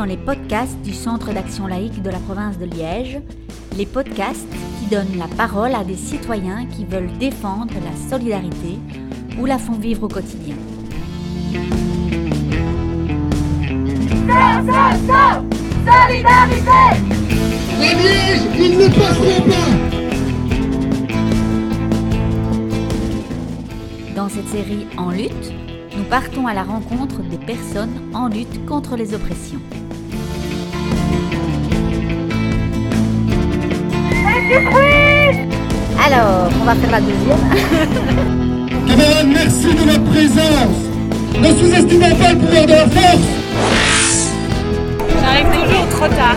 dans les podcasts du Centre d'action laïque de la province de Liège, les podcasts qui donnent la parole à des citoyens qui veulent défendre la solidarité ou la font vivre au quotidien. Solidarité Liège, ils ne passeront pas Dans cette série En lutte, nous partons à la rencontre des personnes en lutte contre les oppressions. Alors, on va faire la deuxième. Camarades, merci de votre présence Ne sous-estimons pas le pouvoir de la force J'arrive toujours trop tard.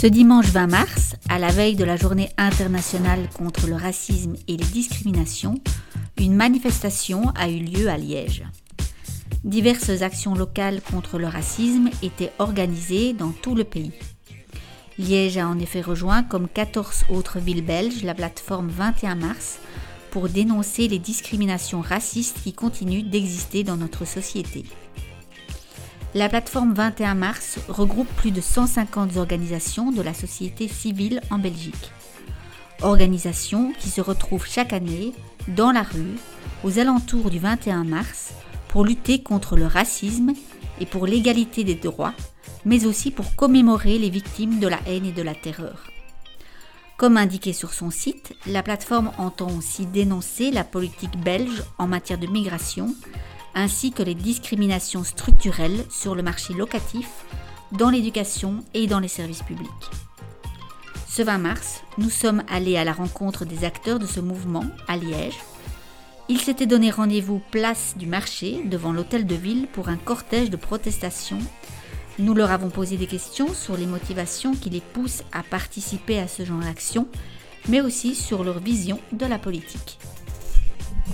Ce dimanche 20 mars, à la veille de la journée internationale contre le racisme et les discriminations, une manifestation a eu lieu à Liège. Diverses actions locales contre le racisme étaient organisées dans tout le pays. Liège a en effet rejoint, comme 14 autres villes belges, la plateforme 21 mars pour dénoncer les discriminations racistes qui continuent d'exister dans notre société. La plateforme 21 mars regroupe plus de 150 organisations de la société civile en Belgique. Organisations qui se retrouvent chaque année dans la rue, aux alentours du 21 mars, pour lutter contre le racisme et pour l'égalité des droits, mais aussi pour commémorer les victimes de la haine et de la terreur. Comme indiqué sur son site, la plateforme entend aussi dénoncer la politique belge en matière de migration, ainsi que les discriminations structurelles sur le marché locatif, dans l'éducation et dans les services publics. Ce 20 mars, nous sommes allés à la rencontre des acteurs de ce mouvement à Liège. Ils s'étaient donné rendez-vous place du marché devant l'hôtel de ville pour un cortège de protestation. Nous leur avons posé des questions sur les motivations qui les poussent à participer à ce genre d'action, mais aussi sur leur vision de la politique.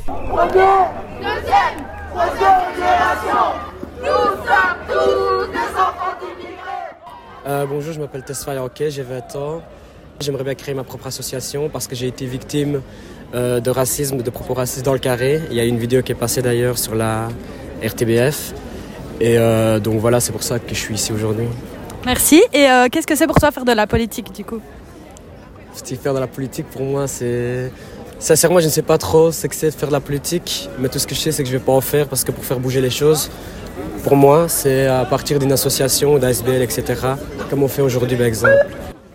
Deuxième, troisième génération Nous sommes tous des enfants d'immigrés Euh, bonjour, je m'appelle Tesfaye Hockey, j'ai 20 ans. J'aimerais bien créer ma propre association parce que j'ai été victime euh, de racisme, de propos racistes dans le carré. Il y a une vidéo qui est passée d'ailleurs sur la RTBF. Et euh, donc voilà, c'est pour ça que je suis ici aujourd'hui. Merci. Et qu'est-ce que c'est pour toi faire de la politique du coup? Faire de la politique pour moi, c'est. Sincèrement, je ne sais pas trop ce que c'est de faire de la politique, mais tout ce que je sais, c'est que je ne vais pas en faire parce que pour faire bouger les choses, pour moi, c'est à partir d'une association, d'ASBL, etc., comme on fait aujourd'hui, par exemple.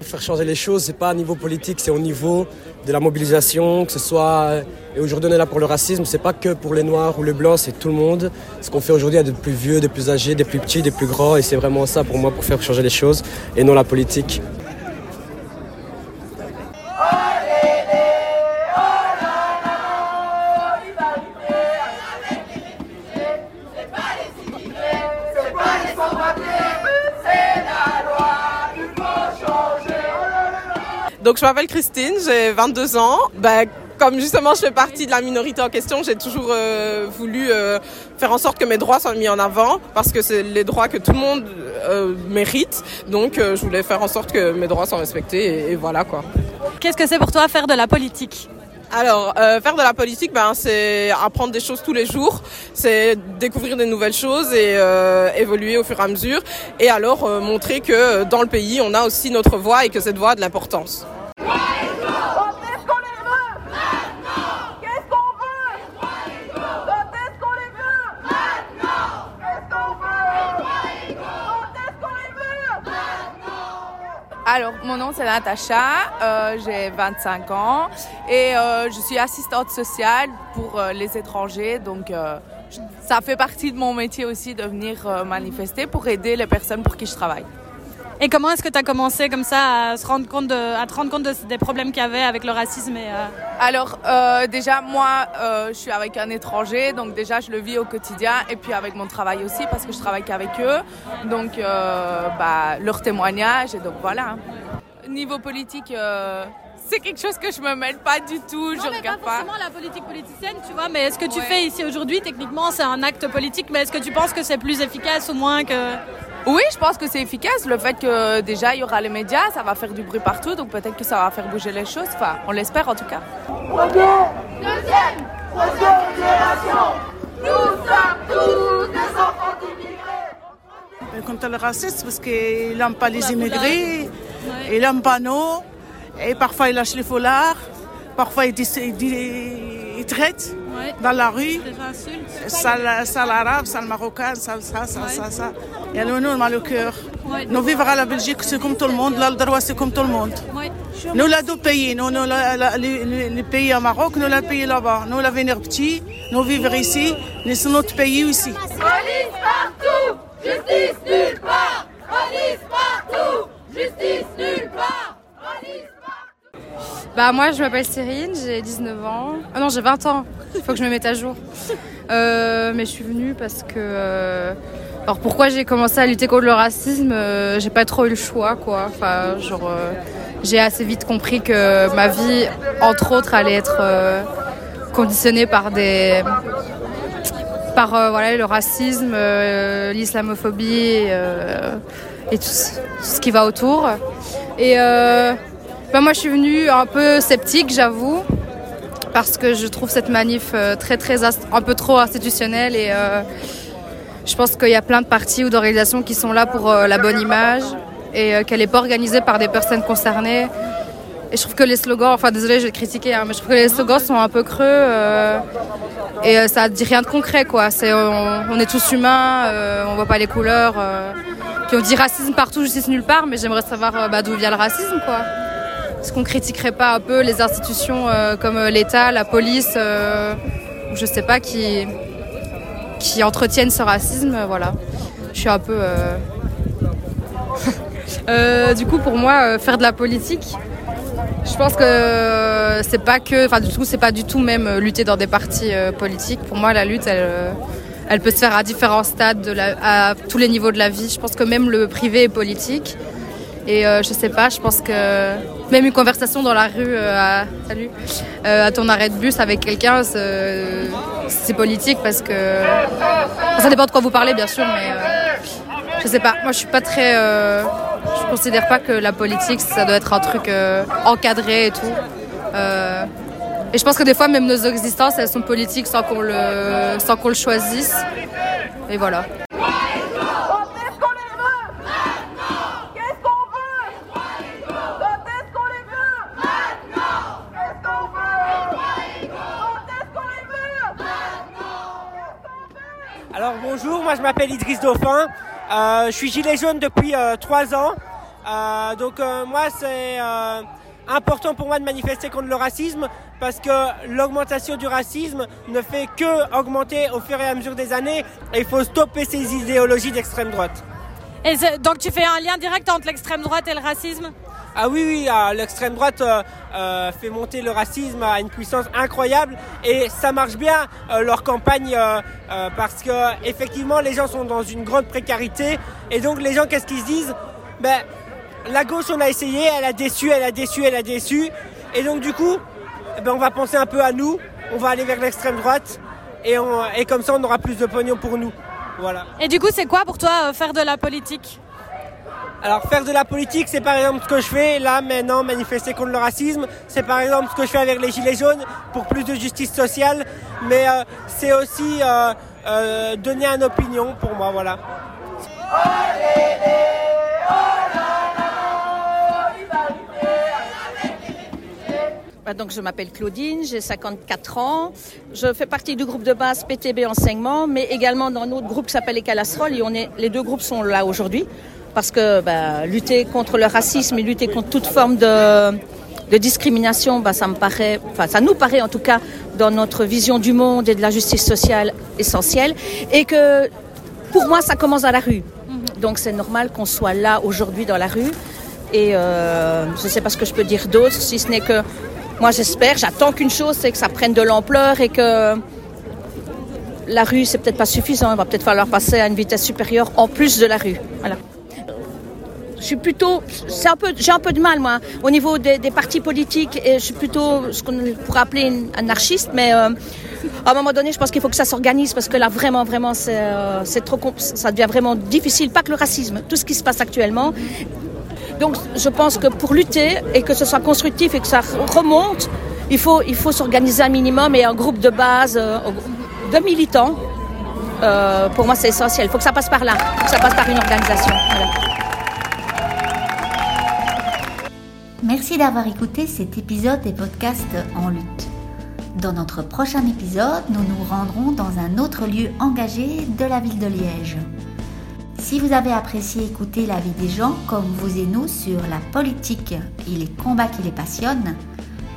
Faire changer les choses, c'est pas à niveau politique, c'est au niveau de la mobilisation, que ce soit. Et aujourd'hui, on est là pour le racisme, c'est pas que pour les noirs ou les blancs, c'est tout le monde. Ce qu'on fait aujourd'hui, il a des plus vieux, des plus âgés, des plus petits, des plus grands, et c'est vraiment ça pour moi pour faire changer les choses, et non la politique. Donc je m'appelle Christine, j'ai 22 ans. Bah, comme justement je fais partie de la minorité en question, j'ai toujours euh, voulu euh, faire en sorte que mes droits soient mis en avant parce que c'est les droits que tout le monde euh, mérite. Donc je voulais faire en sorte que mes droits soient respectés et voilà quoi. Qu'est-ce que c'est pour toi faire de la politique? Alors, euh, faire de la politique, ben, c'est apprendre des choses tous les jours, c'est découvrir des nouvelles choses et euh, évoluer au fur et à mesure. Et alors, euh, montrer que dans le pays, on a aussi notre voix et que cette voix a de l'importance. Quand est-ce qu'on les veut Maintenant Qu'est-ce qu'on veut Quand est-ce qu'on les veut Maintenant Qu'est-ce qu'on veut Quand est-ce qu'on les veut Alors, mon nom c'est Natacha, euh, j'ai 25 ans et euh, je suis assistante sociale pour euh, les étrangers. Donc, ça fait partie de mon métier aussi de venir manifester pour aider les personnes pour qui je travaille. Et comment est-ce que tu as commencé comme ça à, se rendre compte de, à te rendre compte de- des problèmes qu'il y avait avec le racisme et, euh, Alors, euh, déjà, moi, euh, je suis avec un étranger, donc déjà, je le vis au quotidien et puis avec mon travail aussi parce que je travaille qu'avec eux. Donc, bah, leur témoignage et donc voilà. Niveau politique, c'est quelque chose que je me mêle pas du tout, je Non, mais regarde pas pas. forcément la politique politicienne, tu vois, mais est-ce que tu Ouais. fais ici aujourd'hui, techniquement, c'est un acte politique, mais est-ce que tu penses que c'est plus efficace ou moins que... Oui, je pense que c'est efficace. Le fait que déjà il y aura les médias, ça va faire du bruit partout, donc peut-être que ça va faire bouger les choses. Enfin, on l'espère en tout cas. Deuxième, troisième génération, nous sommes tous des enfants d'immigrés. contre le racisme parce qu'il n'aime pas les immigrés, il n'aime pas nous, et parfois il lâche les foulards, parfois il, dit- il traite dans la rue, sale, sale arabe, sale marocain, sale ça, ça, ça, ça. Et nous, nous, on a le cœur. Nous vivre à la Belgique, c'est comme tout le monde, là, le droit, c'est comme tout le monde. Nous, là, deux pays, nous, nous la- la- les, les- les pays au Maroc, nous, le pays là-bas. Nous, la venir petit, nous vivre ici, nous, c'est notre pays aussi. Police partout, justice nulle part. Police partout, justice nulle part. Police Bah moi je m'appelle Cyrine, j'ai 19 ans. Ah non j'ai 20 ans, il faut que je me mette à jour. Euh, mais je suis venue parce que... euh, Alors pourquoi j'ai commencé à lutter contre le racisme euh, J'ai pas trop eu le choix quoi. Enfin genre... J'ai assez vite compris que ma vie, entre autres, allait être conditionnée par des... Par voilà, le racisme, l'islamophobie et tout, tout ce qui va autour. Et ben moi, je suis venue un peu sceptique, j'avoue, parce que je trouve cette manif euh, très, très, un peu trop institutionnelle et euh, je pense qu'il y a plein de partis ou d'organisations qui sont là pour euh, la bonne image et qu'elle n'est pas organisée par des personnes concernées. Et je trouve que les slogans, enfin désolé, je vais critiquer, hein, mais je trouve que les slogans sont un peu creux et euh, ça dit rien de concret, quoi. C'est on, est tous humains, euh, on voit pas les couleurs. puis on dit racisme partout, justice nulle part, mais j'aimerais savoir bah, d'où vient le racisme, quoi. Est-ce qu'on critiquerait pas un peu les institutions euh, comme euh, l'État, la police, euh, je sais pas, qui, qui entretiennent ce racisme, euh, voilà. Je suis un peu. du coup, pour moi, faire de la politique, je pense que c'est pas que, enfin, du coup, c'est pas du tout même lutter dans des partis politiques. Pour moi, la lutte, elle, elle peut se faire à différents stades, de la- à tous les niveaux de la vie. Je pense que même le privé est politique. Et euh, je sais pas, je pense que même une conversation dans la rue, euh, euh, à ton arrêt de bus avec quelqu'un, c'est politique parce que ça dépend de quoi vous parlez, bien sûr, mais euh, je sais pas. Moi, je suis pas très. je considère pas que la politique, ça doit être un truc encadré et tout. Et je pense que des fois, même nos existences, elles sont politiques sans qu'on le, sans qu'on le choisisse. Et voilà. Quand est-ce qu'on les veut Maintenant Qu'est-ce qu'on veut Quand est-ce qu'on les veut Maintenant Qu'est-ce qu'on veut Quand est-ce qu'on les veut Maintenant Alors bonjour, moi je m'appelle Idriss Dauphin. Euh, je suis gilet jaune depuis euh, trois ans. Euh, donc euh, moi c'est important pour moi de manifester contre le racisme parce que l'augmentation du racisme ne fait que augmenter au fur et à mesure des années et il faut stopper ces idéologies d'extrême droite. Et donc tu fais un lien direct entre l'extrême droite et le racisme? Ah oui, oui, l'extrême droite euh, euh, fait monter le racisme à une puissance incroyable et ça marche bien euh, leur campagne parce que effectivement les gens sont dans une grande précarité et donc les gens qu'est-ce qu'ils se disent? Ben la gauche on a essayé, elle a déçu, elle a déçu, elle a déçu et donc du coup ben, on va penser un peu à nous, on va aller vers l'extrême droite et, on- et comme ça on aura plus de pognon pour nous. Voilà. Et du coup, c'est quoi pour toi faire de la politique? Alors faire de la politique, c'est par exemple ce que je fais là maintenant, manifester contre le racisme. C'est par exemple ce que je fais avec les Gilets jaunes pour plus de justice sociale. Mais euh, c'est aussi euh, euh, donner une opinion pour moi, voilà. Bah, Donc, je m'appelle Claudine, j'ai 54 ans. Je fais partie du groupe de base PTB Enseignement, mais également dans notre groupe qui s'appelle les Calasserolles. Et on est, les deux groupes sont là aujourd'hui parce que bah, lutter contre le racisme et lutter contre toute forme de, de discrimination, bah, ça me paraît, enfin, ça nous paraît en tout cas dans notre vision du monde et de la justice sociale essentielle. Et que pour moi, ça commence à la rue. Donc, c'est normal qu'on soit là aujourd'hui dans la rue. Et euh, je ne sais pas ce que je peux dire d'autre, si ce n'est que moi j'espère, j'attends qu'une chose, c'est que ça prenne de l'ampleur et que la rue, c'est peut-être pas suffisant. Il va peut-être falloir passer à une vitesse supérieure en plus de la rue. Voilà. Je suis plutôt, j'ai un peu de mal moi au niveau des, partis politiques. Et je suis plutôt ce qu'on pourrait appeler une anarchiste, mais euh, à un moment donné, je pense qu'il faut que ça s'organise parce que là vraiment, vraiment, c'est, euh, trop, ça devient vraiment difficile. Pas que le racisme, tout ce qui se passe actuellement. Donc, je pense que pour lutter et que ce soit constructif et que ça remonte, il faut, s'organiser un minimum et un groupe de base euh, de militants. Pour moi, c'est essentiel. Il faut que ça passe par là. Il faut que ça passe par une organisation. Merci d'avoir écouté cet épisode des podcasts En lutte. Dans notre prochain épisode, nous nous rendrons dans un autre lieu engagé de la ville de Liège. Si vous avez apprécié écouter la vie des gens comme vous et nous sur la politique et les combats qui les passionnent,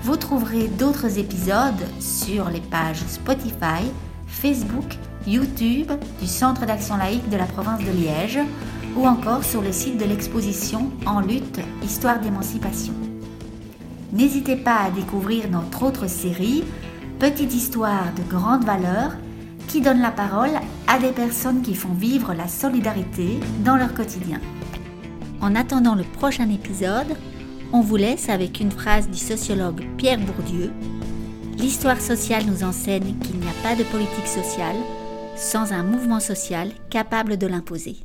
vous trouverez d'autres épisodes sur les pages Spotify, Facebook, YouTube du Centre d'action laïque de la province de Liège ou encore sur le site de l'exposition En lutte, Histoire d'émancipation. N'hésitez pas à découvrir notre autre série, Petite histoire de grande valeur, qui donne la parole à des personnes qui font vivre la solidarité dans leur quotidien. En attendant le prochain épisode, on vous laisse avec une phrase du sociologue Pierre Bourdieu. L'histoire sociale nous enseigne qu'il n'y a pas de politique sociale sans un mouvement social capable de l'imposer.